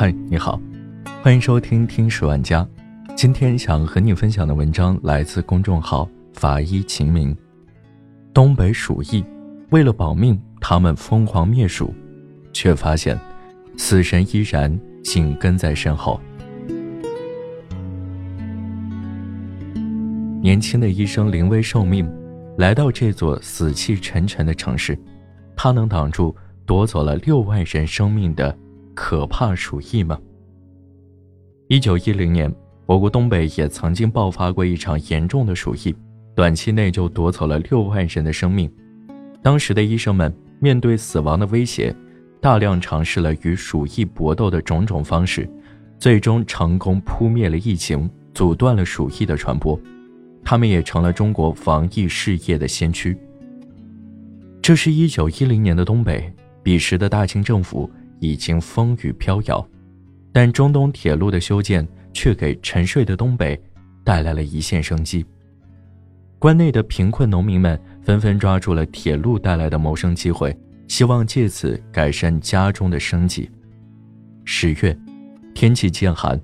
嗨，你好，欢迎收听《听史万家》。今天想和你分享的文章来自公众号“法医秦明”。东北鼠疫，为了保命，他们疯狂灭鼠，却发现死神依然紧跟在身后。年轻的医生临危受命，来到这座死气沉沉的城市，他能挡住夺走了六万人生命的？可怕鼠疫吗？一九一零年，我国东北也曾经爆发过一场严重的鼠疫，短期内就夺走了六万人的生命。当时的医生们面对死亡的威胁，大量尝试了与鼠疫搏斗的种种方式，最终成功扑灭了疫情，阻断了鼠疫的传播。他们也成了中国防疫事业的先驱。这是一九一零年的东北，彼时的大清政府。已经风雨飘摇，但中东铁路的修建却给沉睡的东北带来了一线生机。关内的贫困农民们纷纷抓住了铁路带来的谋生机会，希望借此改善家中的生计。十月，天气渐寒，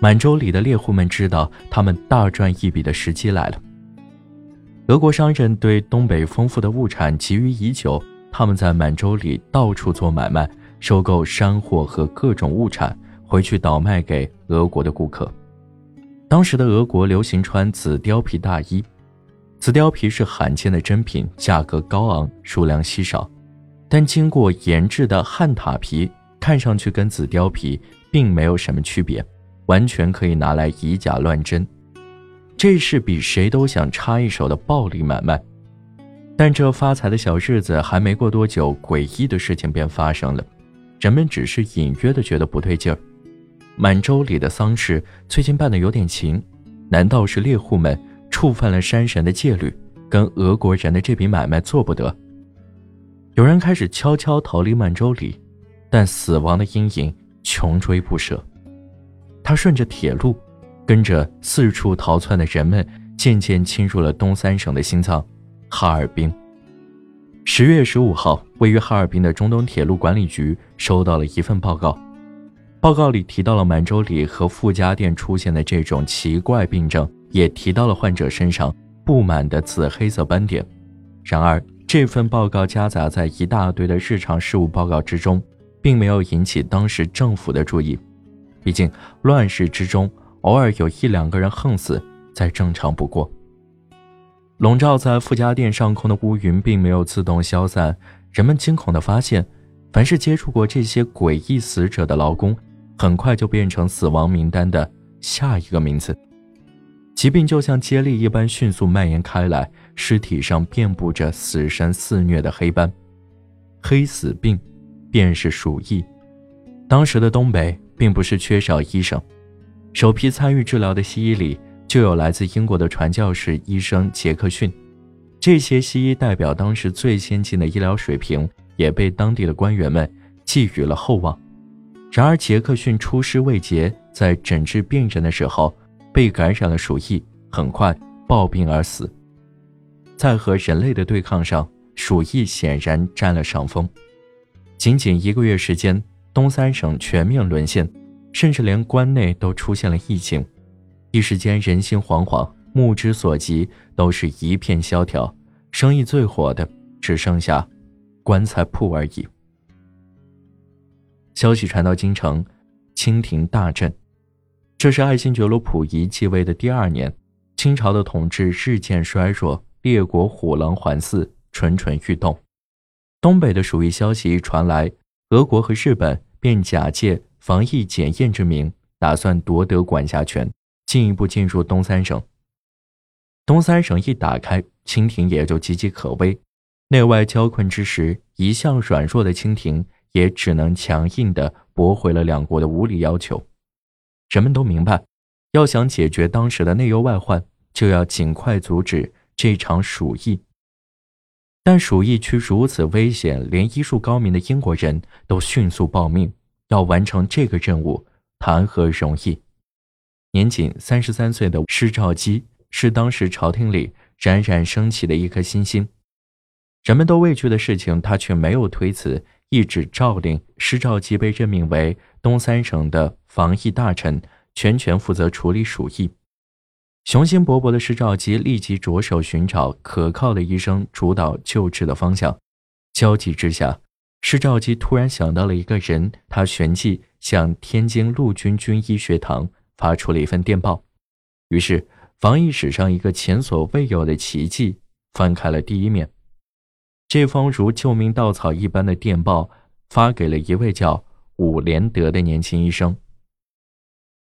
满洲里的猎户们知道他们大赚一笔的时机来了。俄国商人对东北丰富的物产觊觎已久，他们在满洲里到处做买卖。收购山货和各种物产回去倒卖给俄国的顾客。当时的俄国流行穿紫貂皮大衣，紫貂皮是罕见的珍品，价格高昂，数量稀少。但经过研制的汉塔皮看上去跟紫貂皮并没有什么区别，完全可以拿来以假乱真。这是比谁都想插一手的暴利买卖。但这发财的小日子还没过多久，诡异的事情便发生了。人们只是隐约的觉得不对劲儿，满洲里的丧事最近办的有点勤，难道是猎户们触犯了山神的戒律，跟俄国人的这笔买卖做不得？有人开始悄悄逃离满洲里，但死亡的阴影穷追不舍。他顺着铁路，跟着四处逃窜的人们，渐渐侵入了东三省的心脏——哈尔滨。十月十五号，位于哈尔滨的中东铁路管理局收到了一份报告。报告里提到了满洲里和傅家店出现的这种奇怪病症，也提到了患者身上布满的紫黑色斑点。然而，这份报告夹杂在一大堆的日常事务报告之中，并没有引起当时政府的注意。毕竟，乱世之中，偶尔有一两个人横死，再正常不过。笼罩在富家店上空的乌云并没有自动消散，人们惊恐地发现，凡是接触过这些诡异死者的劳工，很快就变成死亡名单的下一个名字。疾病就像接力一般迅速蔓延开来，尸体上遍布着死神肆虐的黑斑，黑死病，便是鼠疫。当时的东北并不是缺少医生，首批参与治疗的西医里。就有来自英国的传教士医生杰克逊，这些西医代表当时最先进的医疗水平，也被当地的官员们寄予了厚望。然而，杰克逊出师未捷，在诊治病人的时候被感染了鼠疫，很快暴病而死。在和人类的对抗上，鼠疫显然占了上风。仅仅一个月时间，东三省全面沦陷，甚至连关内都出现了疫情。一时间人心惶惶，目之所及都是一片萧条，生意最火的只剩下棺材铺而已。消息传到京城，清廷大震。这是爱新觉罗溥仪继位的第二年，清朝的统治日渐衰弱，列国虎狼环伺，蠢蠢欲动。东北的鼠疫消息一传来，俄国和日本便假借防疫检验之名，打算夺得管辖权。进一步进入东三省。东三省一打开，清廷也就岌岌可危。内外交困之时，一向软弱的清廷也只能强硬地驳回了两国的无理要求。人们都明白，要想解决当时的内忧外患，就要尽快阻止这场鼠疫。但鼠疫区如此危险，连医术高明的英国人都迅速报命，要完成这个任务，谈何容易？年仅三十三岁的施肇基是当时朝廷里冉冉升起的一颗新星，人们都畏惧的事情，他却没有推辞，一纸诏令，施肇基被任命为东三省的防疫大臣，全权负责处理鼠疫。雄心勃勃的施肇基立即着手寻找可靠的医生，主导救治的方向。焦急之下，施肇基突然想到了一个人，他旋即向天津陆军军医学堂发出了一份电报。于是，防疫史上一个前所未有的奇迹翻开了第一面。这封如救命稻草一般的电报发给了一位叫伍连德的年轻医生。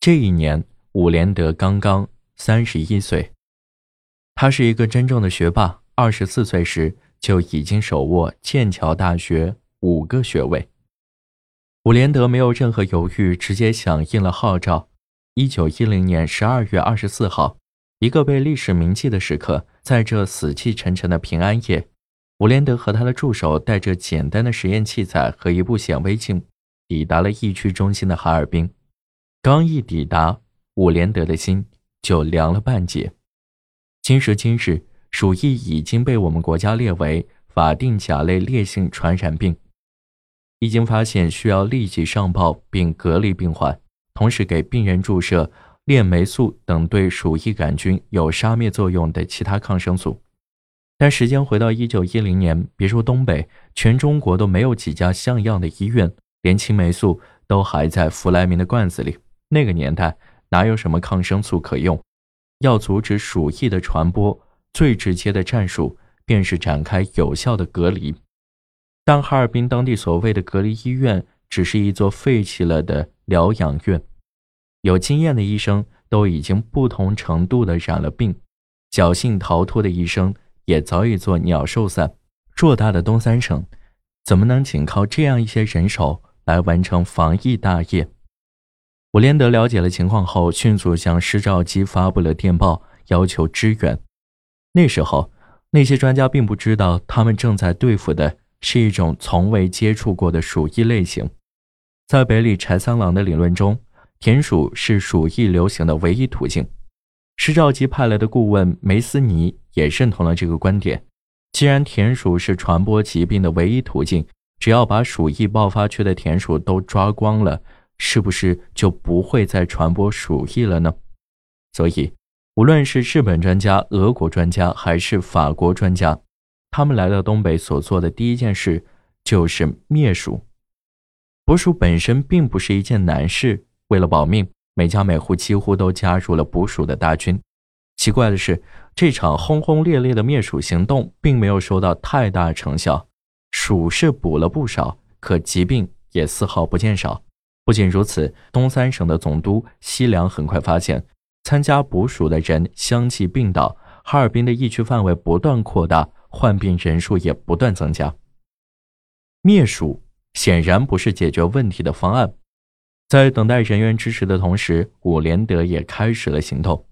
这一年，伍连德刚刚三十一岁，他是一个真正的学霸。二十四岁时就已经手握剑桥大学五个学位。伍连德没有任何犹豫，直接响应了号召。一九一零年十二月二十四号，一个被历史铭记的时刻，在这死气沉沉的平安夜。伍连德和他的助手带着简单的实验器材和一部显微镜，抵达了疫区中心的哈尔滨。刚一抵达，伍连德的心就凉了半截。今时今日，鼠疫已经被我们国家列为法定甲类烈性传染病，一经发现需要立即上报并隔离病患，同时给病人注射链霉素等对鼠疫杆菌有杀灭作用的其他抗生素。但时间回到一九一零年，别说东北，全中国都没有几家像样的医院，连青霉素都还在弗莱明的罐子里。那个年代哪有什么抗生素可用？要阻止鼠疫的传播，最直接的战术便是展开有效的隔离。但哈尔滨当地所谓的隔离医院，只是一座废弃了的疗养院，有经验的医生都已经不同程度的染了病，侥幸逃脱的医生。也早已做鸟兽散。偌大的东三省，怎么能仅靠这样一些人手来完成防疫大业？伍连德了解了情况后，迅速向施肇基发布了电报，要求支援。那时候，那些专家并不知道，他们正在对付的是一种从未接触过的鼠疫类型。在北里柴三郎的理论中，田鼠是鼠疫流行的唯一途径。施肇基派来的顾问梅斯尼也认同了这个观点。既然田鼠是传播疾病的唯一途径，只要把鼠疫爆发区的田鼠都抓光了，是不是就不会再传播鼠疫了呢？所以，无论是日本专家、俄国专家还是法国专家，他们来到东北所做的第一件事就是灭鼠。捕鼠本身并不是一件难事，为了保命。每家每户几乎都加入了捕鼠的大军。奇怪的是，这场轰轰烈烈的灭鼠行动并没有收到太大成效，鼠是捕了不少，可疾病也丝毫不见少。不仅如此，东三省的总督西凉很快发现，参加捕鼠的人相继病倒，哈尔滨的疫区范围不断扩大，患病人数也不断增加。灭鼠显然不是解决问题的方案。在等待人员支持的同时，伍连德也开始了行动。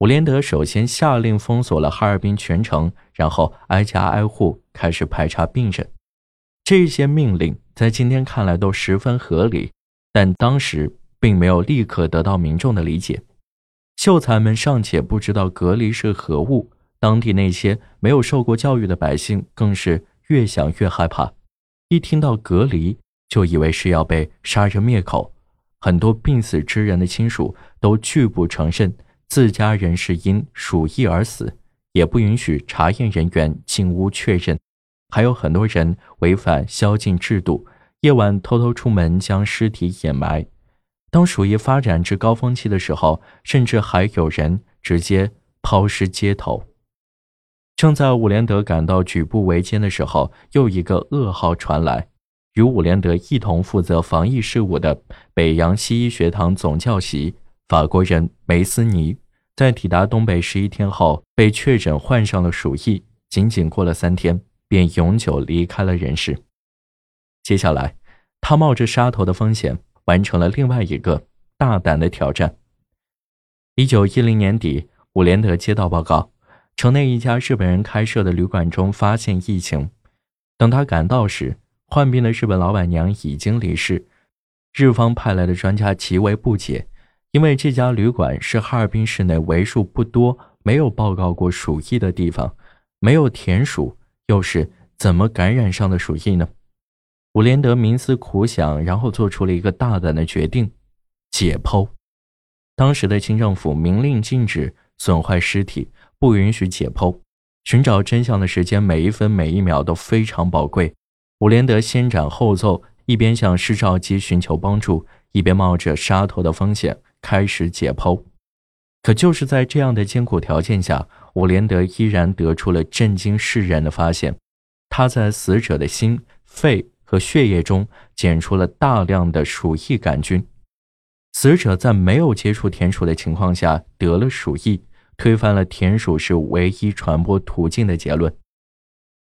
伍连德首先下令封锁了哈尔滨全城，然后挨家挨户开始排查病人。这些命令在今天看来都十分合理，但当时并没有立刻得到民众的理解。秀才们尚且不知道隔离是何物，当地那些没有受过教育的百姓更是越想越害怕，一听到隔离就以为是要被杀人灭口。很多病死之人的亲属都拒不承认自家人是因鼠疫而死，也不允许查验人员进屋确认。还有很多人违反宵禁制度，夜晚偷偷出门将尸体掩埋。当鼠疫发展至高峰期的时候，甚至还有人直接抛尸街头。正在伍连德感到举步维艰的时候，又一个噩耗传来。与伍连德一同负责防疫事务的北洋西医学堂总教习法国人梅斯尼，在抵达东北十一天后，被确诊患上了鼠疫。仅仅过了三天，便永久离开了人世。接下来，他冒着杀头的风险，完成了另外一个大胆的挑战。一九一零年底，伍连德接到报告，城内一家日本人开设的旅馆中发现疫情。等他赶到时，患病的日本老板娘已经离世，日方派来的专家极为不解，因为这家旅馆是哈尔滨市内为数不多没有报告过鼠疫的地方，没有田鼠，又是怎么感染上的鼠疫呢？伍连德冥思苦想，然后做出了一个大胆的决定：解剖。当时的清政府明令禁止损坏尸体，不允许解剖。寻找真相的时间，每一分每一秒都非常宝贵。伍连德先斩后奏，一边向施肇基寻求帮助，一边冒着杀头的风险开始解剖。可就是在这样的艰苦条件下，伍连德依然得出了震惊世人的发现：他在死者的心、肺和血液中检出了大量的鼠疫杆菌。死者在没有接触田鼠的情况下得了鼠疫。推翻了田鼠是唯一传播途径的结论。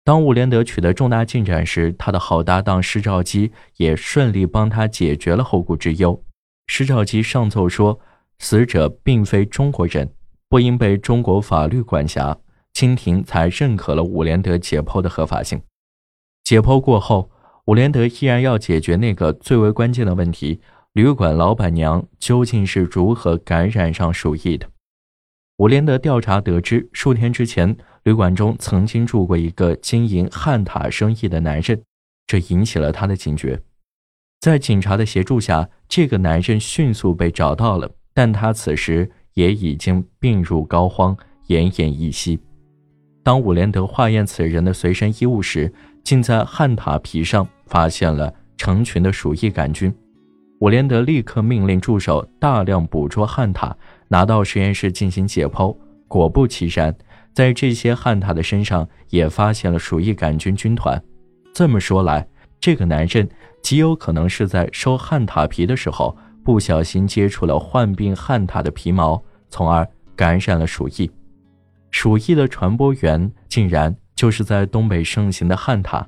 当伍连德取得重大进展时，他的好搭档施肇基也顺利帮他解决了后顾之忧。施肇基上奏说，死者并非中国人，不应被中国法律管辖。清廷才认可了伍连德解剖的合法性。解剖过后，伍连德依然要解决那个最为关键的问题：旅馆老板娘究竟是如何感染上鼠疫的？伍连德调查得知，数天之前，旅馆中曾经住过一个经营汉塔生意的男人，这引起了他的警觉。在警察的协助下，这个男人迅速被找到了，但他此时也已经病入膏肓，奄奄一息。当伍连德化验此人的随身衣物时，竟在汉塔皮上发现了成群的鼠疫杆菌。伍连德立刻命令助手大量捕捉汉塔。拿到实验室进行解剖，果不其然，在这些旱獭的身上也发现了鼠疫杆菌军团。这么说来，这个男人极有可能是在收旱獭皮的时候不小心接触了患病旱獭的皮毛，从而感染了鼠疫。鼠疫的传播源竟然就是在东北盛行的旱獭。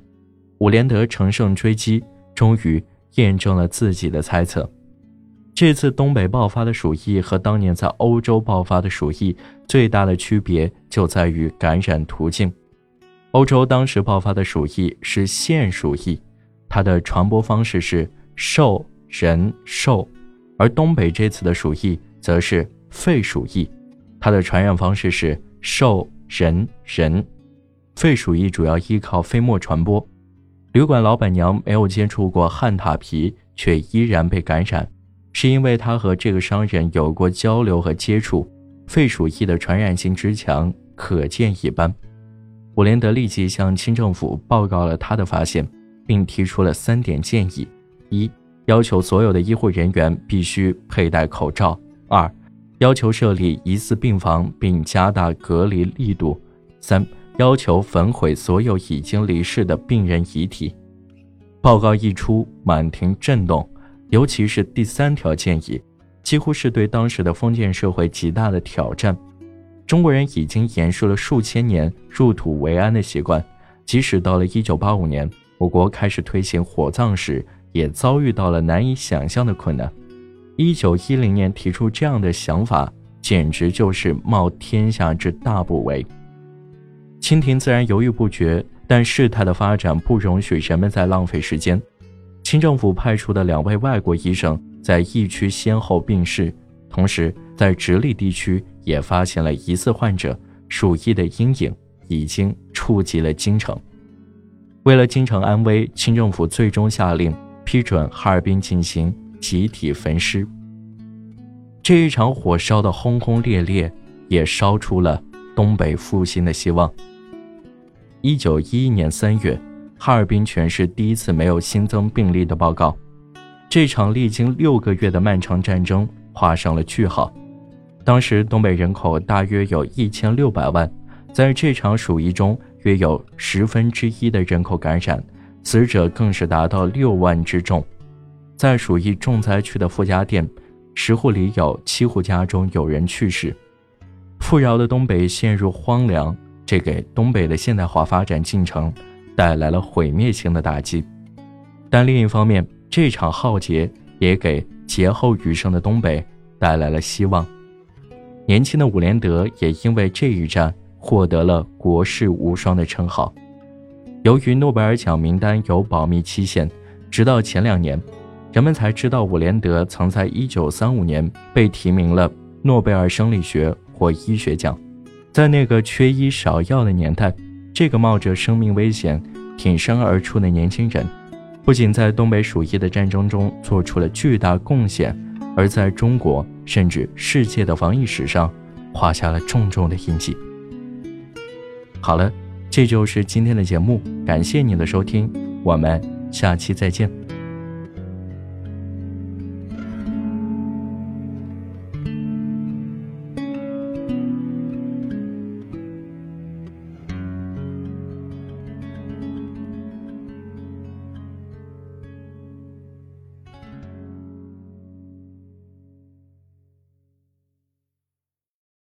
伍连德乘胜追击，终于验证了自己的猜测。这次东北爆发的鼠疫和当年在欧洲爆发的鼠疫最大的区别就在于感染途径。欧洲当时爆发的鼠疫是腺鼠疫，它的传播方式是兽人兽；而东北这次的鼠疫则是肺鼠疫，它的传染方式是兽人人。肺鼠疫主要依靠飞沫传播。旅馆老板娘没有接触过旱獭皮，却依然被感染。是因为他和这个商人有过交流和接触，肺鼠疫的传染性之强可见一斑。伍连德立即向清政府报告了他的发现，并提出了三点建议：一、要求所有的医护人员必须佩戴口罩；二、要求设立疑似病房并加大隔离力度；三、要求焚毁所有已经离世的病人遗体。报告一出，满庭震动。尤其是第三条建议，几乎是对当时的封建社会极大的挑战。中国人已经延续了数千年入土为安的习惯，即使到了1985年，我国开始推行火葬时，也遭遇到了难以想象的困难。1910年提出这样的想法，简直就是冒天下之大不韪。清廷自然犹豫不决，但事态的发展不容许人们再浪费时间。清政府派出的两位外国医生在疫区先后病逝，同时在直隶地区也发现了疑似患者，鼠疫的阴影已经触及了京城。为了京城安危，清政府最终下令批准哈尔滨进行集体焚尸。这一场火烧得轰轰烈烈，也烧出了东北复兴的希望。一九一一年三月。哈尔滨全市第一次没有新增病例的报告，这场历经六个月的漫长战争画上了句号。当时东北人口大约有一千六百万，在这场鼠疫中，约有十分之一的人口感染，死者更是达到六万之众。在鼠疫重灾区的傅家店，十户里有七户家中有人去世，富饶的东北陷入荒凉，这给东北的现代化发展进程。带来了毁灭性的打击，但另一方面，这场浩劫也给劫后余生的东北带来了希望。年轻的伍连德也因为这一战获得了“国士无双”的称号。由于诺贝尔奖名单有保密期限，直到前两年，人们才知道伍连德曾在1935年被提名了诺贝尔生理学或医学奖。在那个缺医少药的年代。这个冒着生命危险挺身而出的年轻人，不仅在东北鼠疫的战争中做出了巨大贡献，而在中国甚至世界的防疫史上画下了重重的印记。好了，这就是今天的节目，感谢您的收听，我们下期再见。